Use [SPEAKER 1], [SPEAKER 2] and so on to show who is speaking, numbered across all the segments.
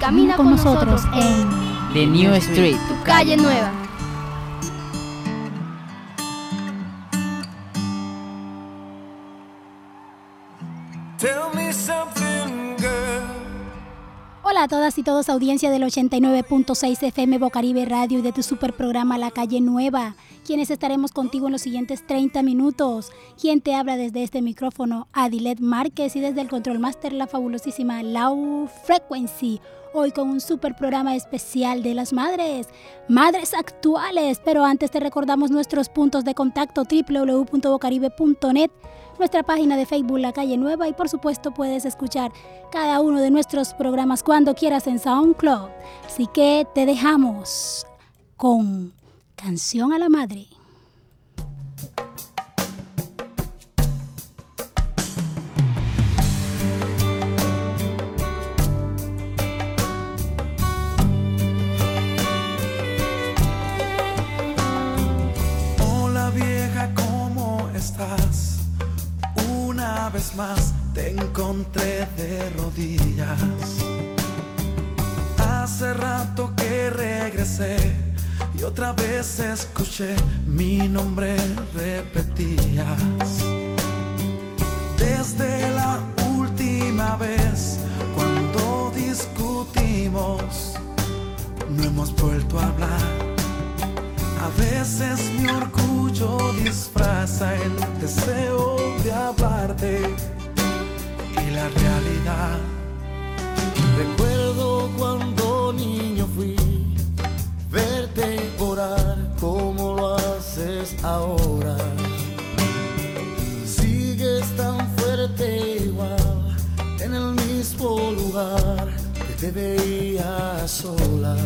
[SPEAKER 1] camina con nosotros en
[SPEAKER 2] The New Street,
[SPEAKER 1] tu calle nueva.
[SPEAKER 3] Hola a todas y todos, audiencia del 89.6 FM Bocaribe Radio y de tu super programa La Calle Nueva, quienes estaremos contigo en los siguientes 30 minutos. Quien te habla desde este micrófono, Adilet Márquez, y desde el Control Master, la fabulosísima Low Frequency. Hoy con un super programa especial de las madres, madres actuales. Pero antes te recordamos nuestros puntos de contacto www.bocaribe.net nuestra página de Facebook La Calle Nueva y por supuesto puedes escuchar cada uno de nuestros programas cuando quieras en SoundCloud. Así que te dejamos con Canción a la Madre.
[SPEAKER 4] Te encontré de rodillas. Hace rato que regresé y otra vez escuché mi nombre repetías. Desde la última vez cuando discutimos, no hemos vuelto a hablar a veces mi orgullo disfraza el deseo de hablarte y la realidad. Recuerdo cuando niño fui verte orar como lo haces ahora. Sigues tan fuerte igual en el mismo lugar que te veía sola.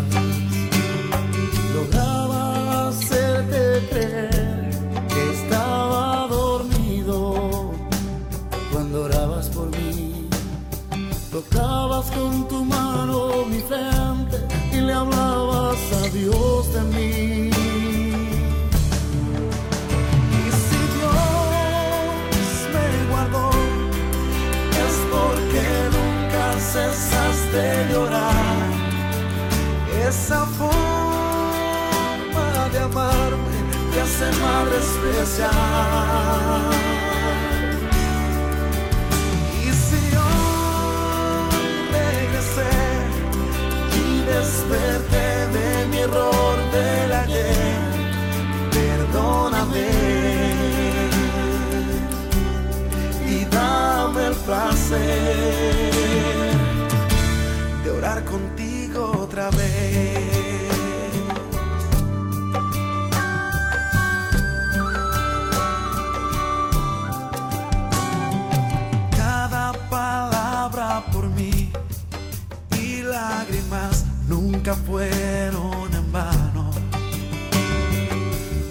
[SPEAKER 4] Fueron en vano.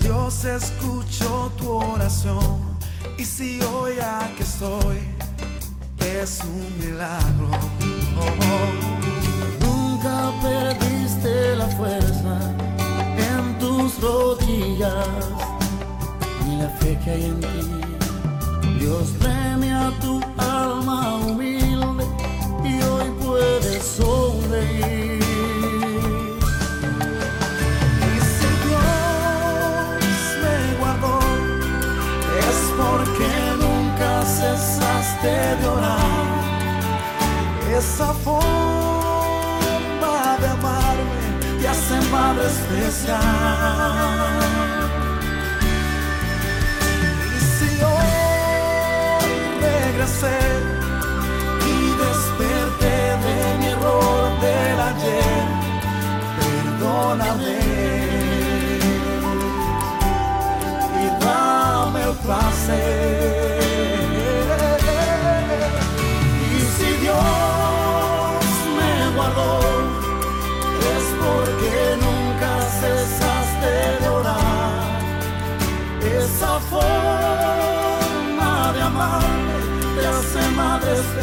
[SPEAKER 4] Dios escuchó tu oración y si hoy aquí estoy es un milagro. Oh, oh. Nunca perdiste la fuerza en tus rodillas ni la fe que hay en ti. Dios premia tu alma humilde y hoy puedes sonreír. Cesaste de orar. Esa forma de amarme te hace madre especial. Y si hoy regresé y desperté de mi error del ayer, perdóname y dame el placer.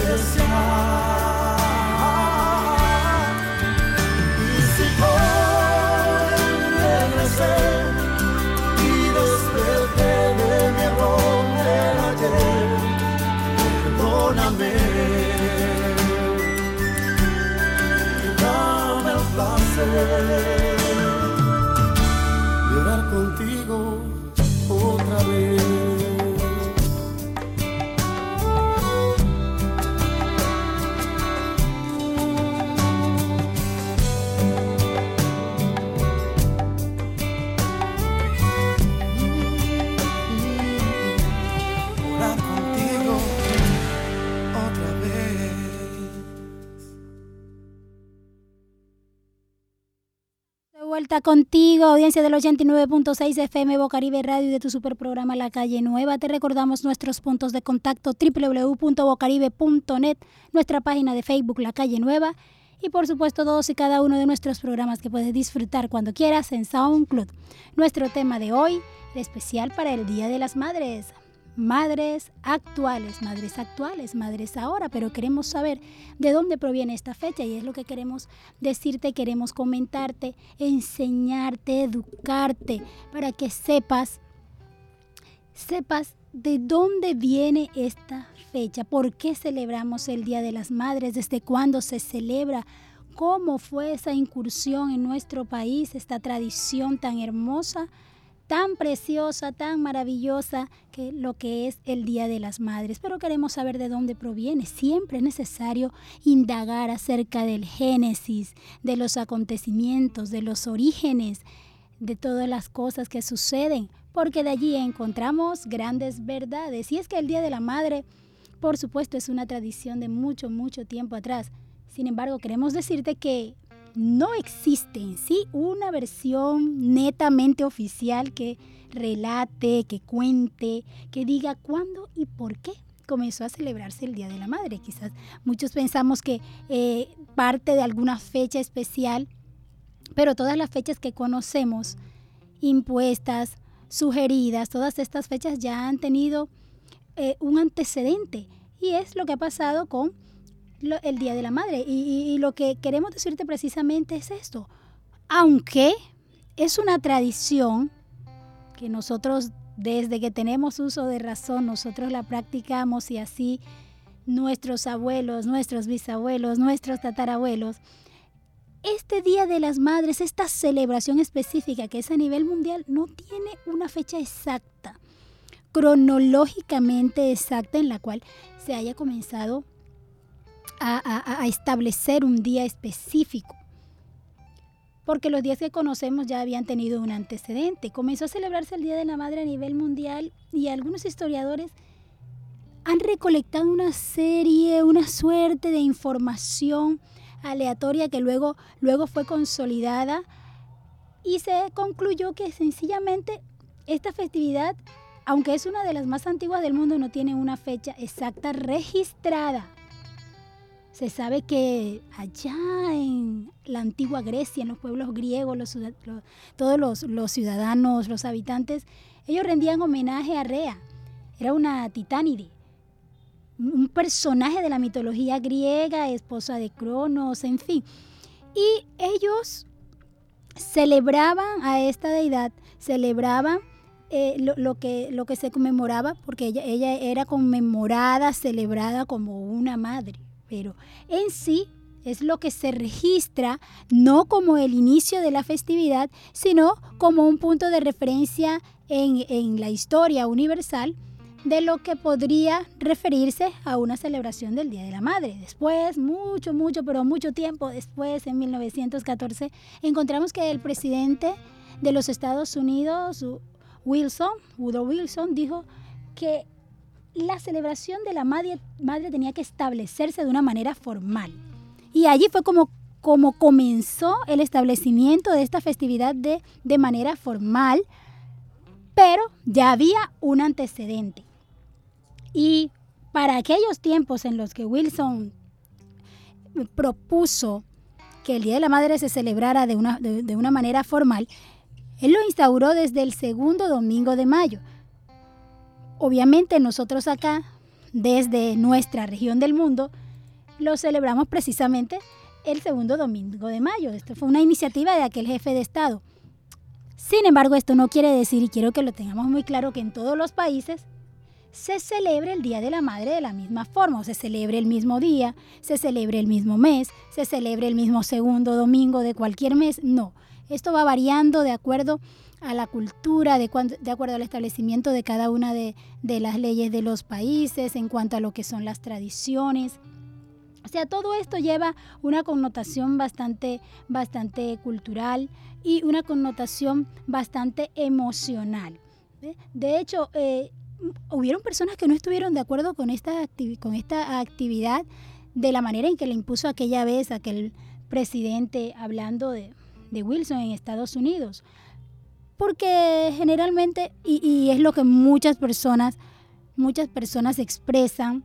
[SPEAKER 4] Madre Contigo,
[SPEAKER 3] audiencia del 89.6 FM Bocaribe Radio y de tu superprograma La Calle Nueva. Te recordamos nuestros puntos de contacto www.bocaribe.net, nuestra página de Facebook La Calle Nueva y por supuesto todos y cada uno de nuestros programas que puedes disfrutar cuando quieras en SoundCloud. Nuestro tema de hoy, especial para el Día de las Madres. Madres actuales, madres actuales, madres ahora, pero queremos saber de dónde proviene esta fecha y es lo que queremos decirte, queremos comentarte, enseñarte, educarte, para que sepas, sepas de dónde viene esta fecha, por qué celebramos el Día de las Madres, desde cuándo se celebra, cómo fue esa incursión en nuestro país, esta tradición tan hermosa tan preciosa, tan maravillosa, que lo que es el Día de las Madres. Pero queremos saber de dónde proviene. Siempre es necesario indagar acerca del génesis, de los acontecimientos, de los orígenes, de todas las cosas que suceden, porque de allí encontramos grandes verdades. Y es que el Día de la Madre, por supuesto, es una tradición de mucho, mucho tiempo atrás. Sin embargo, queremos decirte que no existe en sí una versión netamente oficial que relate, que cuente, que diga cuándo y por qué comenzó a celebrarse el Día de la Madre. Quizás muchos pensamos que eh, parte de alguna fecha especial, pero todas las fechas que conocemos, impuestas, sugeridas, todas estas fechas ya han tenido eh, un antecedente y es lo que ha pasado con lo, el Día de la Madre. Y, y, lo que queremos decirte precisamente es esto. Aunque es una tradición que nosotros desde que tenemos uso de razón, nosotros la practicamos y así nuestros abuelos, nuestros bisabuelos, nuestros tatarabuelos, este Día de las Madres, esta celebración específica que es a nivel mundial, no tiene una fecha exacta, cronológicamente exacta en la cual se haya comenzado a, establecer un día específico. Porque los días que conocemos ya habían tenido un antecedente. Comenzó a celebrarse el Día de la Madre a nivel mundial y algunos historiadores han recolectado una serie, una suerte de información aleatoria que luego, luego fue consolidada y se concluyó que sencillamente esta festividad, aunque es una de las más antiguas del mundo, no tiene una fecha exacta registrada. Se sabe que allá en la antigua Grecia, en los pueblos griegos, todos los, ciudadanos, los habitantes, ellos rendían homenaje a Rea. Era una titánide, un personaje de la mitología griega, esposa de Cronos, en fin. Y ellos celebraban a esta deidad, celebraban eh, lo, que, se conmemoraba, porque ella era conmemorada, celebrada como una madre pero en sí es lo que se registra no como el inicio de la festividad, sino como un punto de referencia en, en, la historia universal de lo que podría referirse a una celebración del Día de la Madre. Después, mucho, mucho, pero mucho tiempo después, en 1914, encontramos que el presidente de los Estados Unidos, Wilson, Woodrow Wilson, dijo que la celebración de la madre, madre, tenía que establecerse de una manera formal. Y allí fue como, como comenzó el establecimiento de esta festividad de, de manera formal, pero ya había un antecedente. Y para aquellos tiempos en los que Wilson propuso que el Día de la Madre se celebrara de una, de, de una manera formal, él lo instauró desde el segundo domingo de mayo obviamente nosotros acá, desde nuestra región del mundo, lo celebramos precisamente el segundo domingo de mayo. Esto fue una iniciativa de aquel jefe de Estado. Sin embargo, esto no quiere decir, y quiero que lo tengamos muy claro, que en todos los países se celebre el Día de la Madre de la misma forma, o se celebre el mismo día, se celebre el mismo mes, se celebre el mismo segundo domingo de cualquier mes. No, esto va variando de acuerdo a la cultura, de, de acuerdo al establecimiento de cada una de, de las leyes de los países, en cuanto a lo que son las tradiciones. O sea, todo esto lleva una connotación bastante, bastante cultural y una connotación bastante emocional. De hecho, eh, hubieron personas que no estuvieron de acuerdo con esta, con esta actividad de la manera en que le impuso aquella vez aquel presidente hablando de, de Wilson en Estados Unidos. Porque generalmente, y, es lo que muchas personas, muchas personas expresan,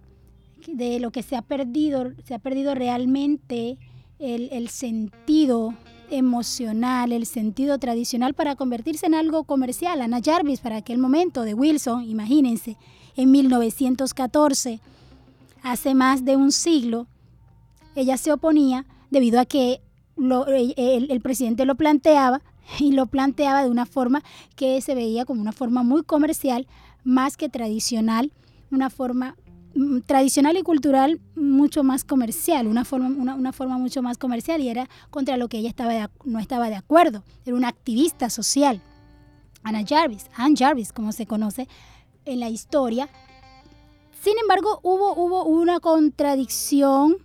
[SPEAKER 3] de lo que se ha perdido, se ha perdido realmente el, el sentido emocional, el sentido tradicional para convertirse en algo comercial. Ana Jarvis para aquel momento de Wilson, imagínense, en 1914, hace más de un siglo, ella se oponía debido a que el presidente lo planteaba y lo planteaba de una forma que se veía como una forma muy comercial más que tradicional, una forma Mm, tradicional y cultural mucho más comercial, una forma, una, forma mucho más comercial y era contra lo que ella estaba no estaba de acuerdo. Era una activista social. Anna Jarvis, Anne Jarvis, como se conoce en la historia. Sin embargo, hubo, hubo una contradicción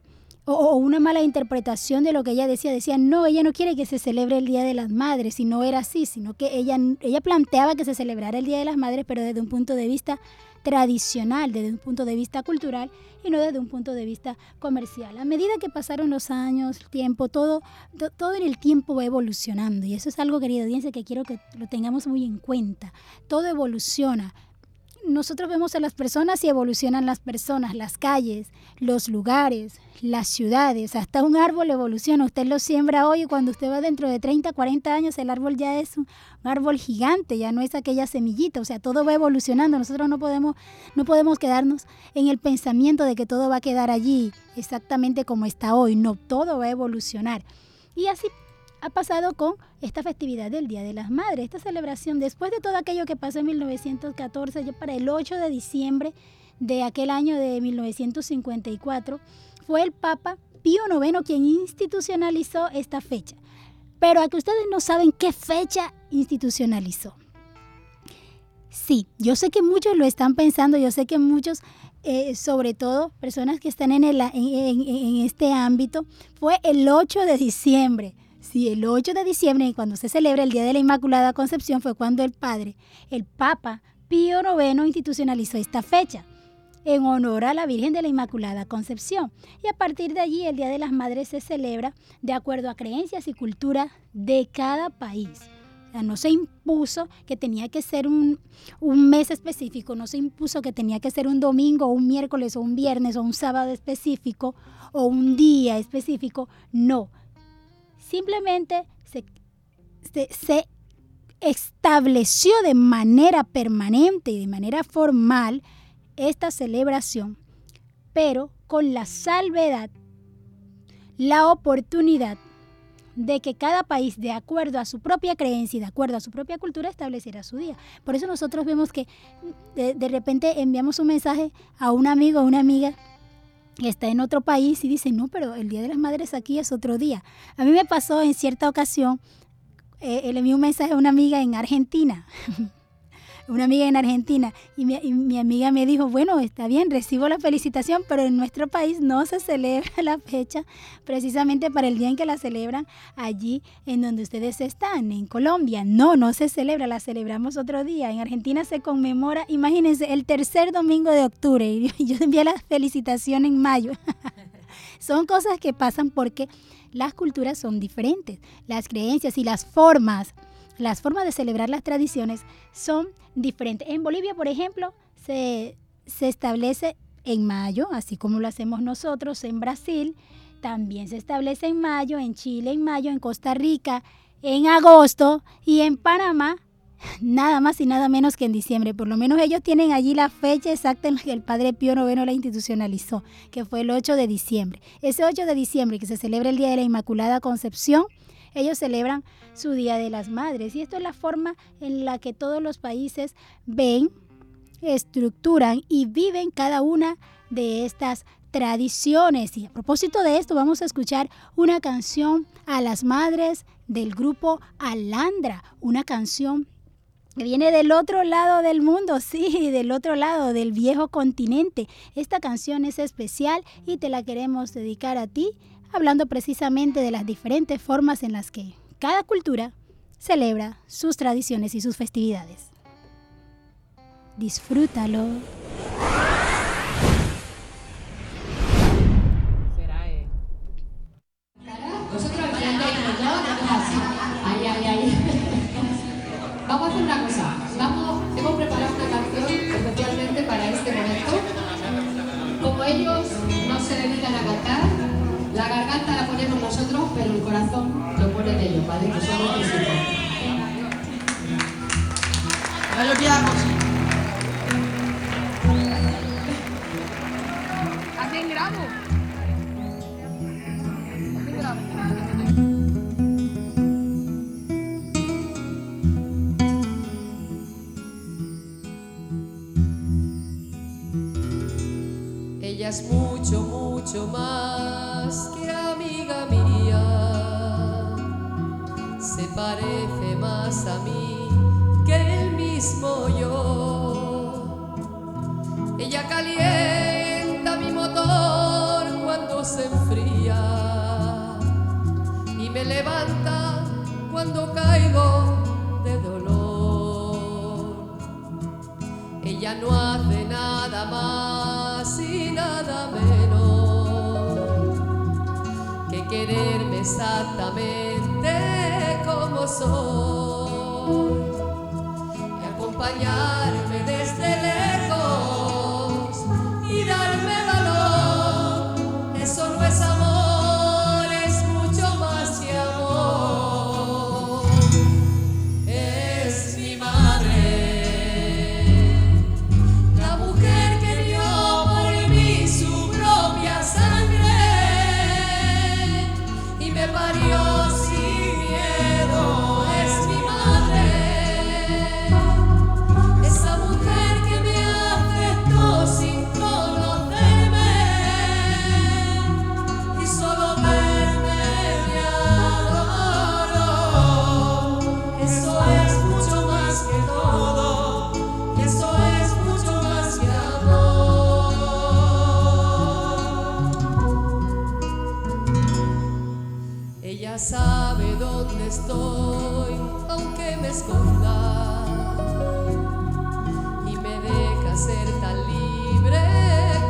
[SPEAKER 3] o, una mala interpretación de lo que ella decía. Decía, no, ella no quiere que se celebre el Día de las Madres, y no era así, sino que ella, ella planteaba que se celebrara el Día de las Madres, pero desde un punto de vista tradicional desde un punto de vista cultural y no desde un punto de vista comercial. A medida que pasaron los años, el tiempo, todo, todo en el tiempo va evolucionando y eso es algo, querida audiencia, que quiero que lo tengamos muy en cuenta. Todo evoluciona nosotros vemos a las personas y evolucionan las personas, las calles, los lugares, las ciudades, hasta un árbol evoluciona. Usted lo siembra hoy y cuando usted va dentro de 30, 40 años el árbol ya es un árbol gigante, ya no es aquella semillita, o sea, todo va evolucionando. Nosotros no podemos no podemos quedarnos en el pensamiento de que todo va a quedar allí exactamente como está hoy, no, todo va a evolucionar. Y así ha pasado con esta festividad del Día de las Madres, esta celebración después de todo aquello que pasó en 1914, ya para el 8 de diciembre de aquel año de 1954, fue el Papa Pío IX quien institucionalizó esta fecha. Pero a que ustedes no saben qué fecha institucionalizó. Sí, yo sé que muchos lo están pensando, yo sé que muchos, eh, sobre todo personas que están en, en este ámbito, fue el 8 de diciembre. Sí, el 8 de diciembre, cuando se celebra el Día de la Inmaculada Concepción, fue cuando el padre, el Papa Pío IX, institucionalizó esta fecha en honor a la Virgen de la Inmaculada Concepción. Y a partir de allí, el Día de las Madres se celebra de acuerdo a creencias y cultura de cada país. O sea, no se impuso que tenía que ser un, un, mes específico, no se impuso que tenía que ser un domingo, un miércoles, o un viernes, o un sábado específico, o un día específico. No, simplemente se, se, estableció de manera permanente y de manera formal esta celebración, pero con la salvedad, la oportunidad de que cada país, de acuerdo a su propia creencia y de acuerdo a su propia cultura, estableciera su día. Por eso nosotros vemos que de, de repente enviamos un mensaje a un amigo o una amiga está en otro país y dice, no, pero el Día de las Madres aquí es otro día. A mí me pasó en cierta ocasión, eh, le envié un mensaje a una amiga en Argentina, una amiga en Argentina, y mi, amiga me dijo, bueno, está bien, recibo la felicitación, pero en nuestro país no se celebra la fecha precisamente para el día en que la celebran allí en donde ustedes están, en Colombia. No, no se celebra, la celebramos otro día. En Argentina se conmemora, imagínense, el tercer domingo de octubre, y yo envié la felicitación en mayo. Son cosas que pasan porque las culturas son diferentes, las creencias y las formas las formas de celebrar las tradiciones son diferentes. En Bolivia, por ejemplo, se, se establece en mayo, así como lo hacemos nosotros en Brasil, también se establece en mayo, en Chile en mayo, en Costa Rica en agosto y en Panamá nada más y nada menos que en diciembre. Por lo menos ellos tienen allí la fecha exacta en la que el Padre Pío IX la institucionalizó, que fue el 8 de diciembre. Ese 8 de diciembre que se celebra el Día de la Inmaculada Concepción, ellos celebran su Día de las Madres y esto es la forma en la que todos los países ven estructuran y viven cada una de estas tradiciones. Y a propósito de esto, vamos a escuchar una canción a las madres del grupo Alandra, una canción que viene del otro lado del mundo, sí, del otro lado del viejo continente. Esta canción es especial y te la queremos dedicar a ti, hablando precisamente de las diferentes formas en las que cada cultura celebra sus tradiciones y sus festividades. Disfrútalo.
[SPEAKER 2] ¿Vale? Que somos los hijos.
[SPEAKER 5] Hacen grado. Hacen grado.
[SPEAKER 2] Ella es mucho, mucho más que amiga mía. Parece más a mí que el mismo yo. Ella calienta mi motor cuando se enfría y me levanta cuando caigo de dolor. Ella no hace nada más y nada menos que quererme exactamente soy y acompañarme desde estoy, aunque me esconda, y me deja ser tan libre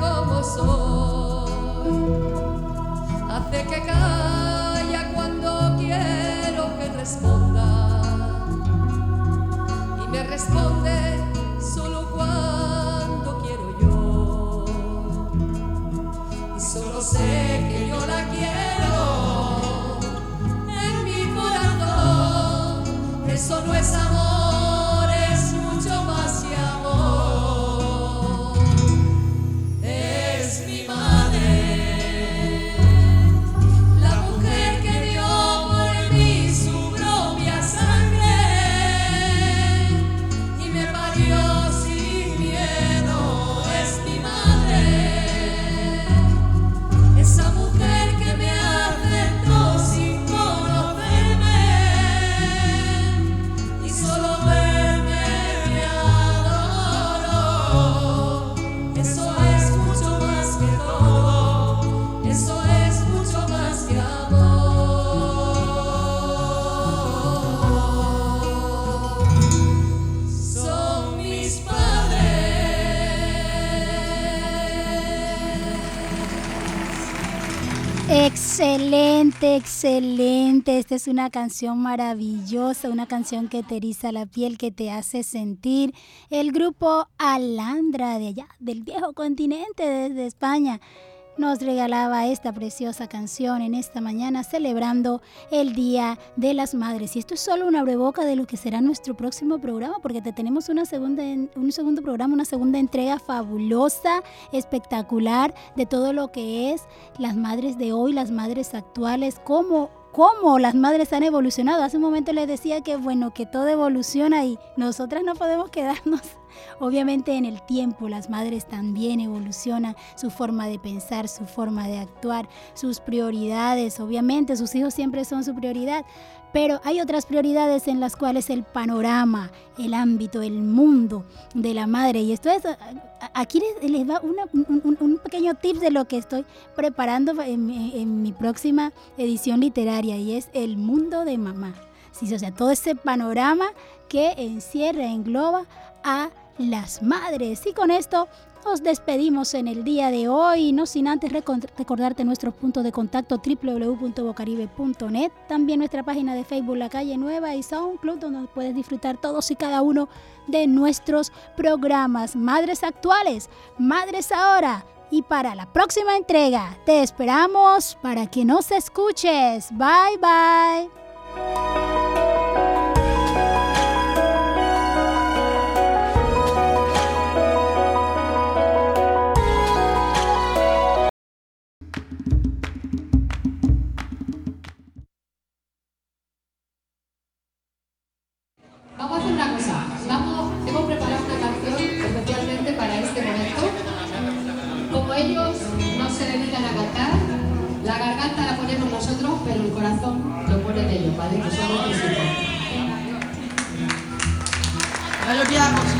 [SPEAKER 2] como soy. Hace que calla cuando quiero que responda y me responde solo cuando Eso no es amor,
[SPEAKER 3] Excelente, excelente. Esta es una canción maravillosa, una canción que te eriza la piel, que te hace sentir. El grupo Alandra de allá, del viejo continente, desde España, nos regalaba esta preciosa canción en esta mañana celebrando el Día de las Madres. Y esto es solo una breboca de lo que será nuestro próximo programa, porque te tenemos una segunda, un segundo programa, una segunda entrega fabulosa, espectacular de todo lo que es las madres de hoy, las madres actuales, cómo cómo las madres han evolucionado. Hace un momento les decía que bueno, que todo evoluciona y nosotras no podemos quedarnos Obviamente en el tiempo las madres también evolucionan su forma de pensar, su forma de actuar, sus prioridades. Obviamente sus hijos siempre son su prioridad, pero hay otras prioridades en las cuales el panorama, el ámbito, el mundo de la madre. Y esto es, aquí les, va un, pequeño tip de lo que estoy preparando en, mi próxima edición literaria y es el mundo de mamá. Sí, o sea, todo ese panorama que encierra, engloba a las madres. Y con esto nos despedimos en el día de hoy, no sin antes recordarte nuestro punto de contacto www.bocaribe.net, también nuestra página de Facebook La Calle Nueva y SoundCloud donde puedes disfrutar todos y cada uno de nuestros programas. Madres actuales, madres ahora. Y para la próxima entrega, te esperamos para que nos escuches. Bye bye.
[SPEAKER 2] Thank you. carta la ponemos
[SPEAKER 5] nosotros, pero el corazón lo ponen ellos, ¿vale? Que somos físicos.
[SPEAKER 6] No lo.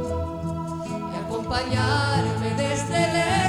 [SPEAKER 2] παλιά με δες.